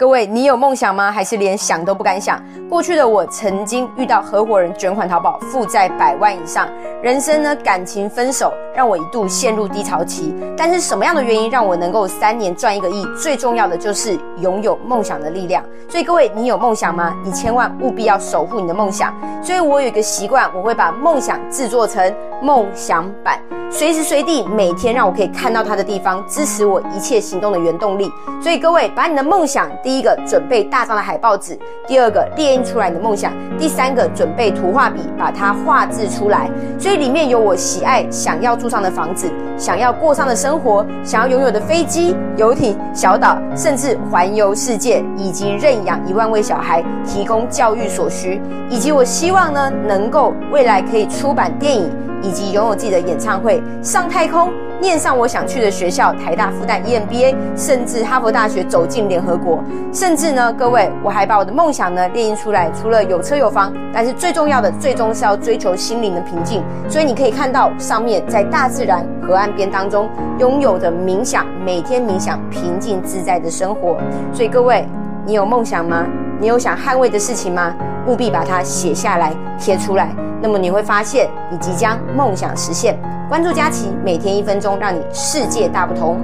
各位，你有梦想吗？还是连想都不敢想？过去的我曾经遇到合伙人卷款逃跑，负债百万以上，人生呢感情分手，让我一度陷入低潮期。但是什么样的原因让我能够三年赚一个亿？最重要的就是拥有梦想的力量。所以各位，你有梦想吗？你千万务必要守护你的梦想。所以我有一个习惯，我会把梦想制作成梦想版。随时随地，每天让我可以看到它的地方，支持我一切行动的原动力。所以各位，把你的梦想，第一个准备大张的海报纸，第二个列出来的梦想，第三个准备图画笔，把它画制出来。所以里面有我喜爱、想要住上的房子，想要过上的生活，想要拥有的飞机、游艇、小岛，甚至环游世界，以及认养一万位小孩，提供教育所需，以及我希望呢，能够未来可以出版电影。以及拥有自己的演唱会、上太空、念上我想去的学校——台大、复旦、EMBA，甚至哈佛大学走进联合国，甚至呢，各位，我还把我的梦想呢列印出来。除了有车有房，但是最重要的，最终是要追求心灵的平静。所以你可以看到上面，在大自然河岸边当中拥有的冥想，每天冥想平静自在的生活。所以各位，你有梦想吗？你有想捍卫的事情吗？务必把它写下来贴出来。那么你会发现，你即将梦想实现。关注佳琪，每天一分钟，让你世界大不同。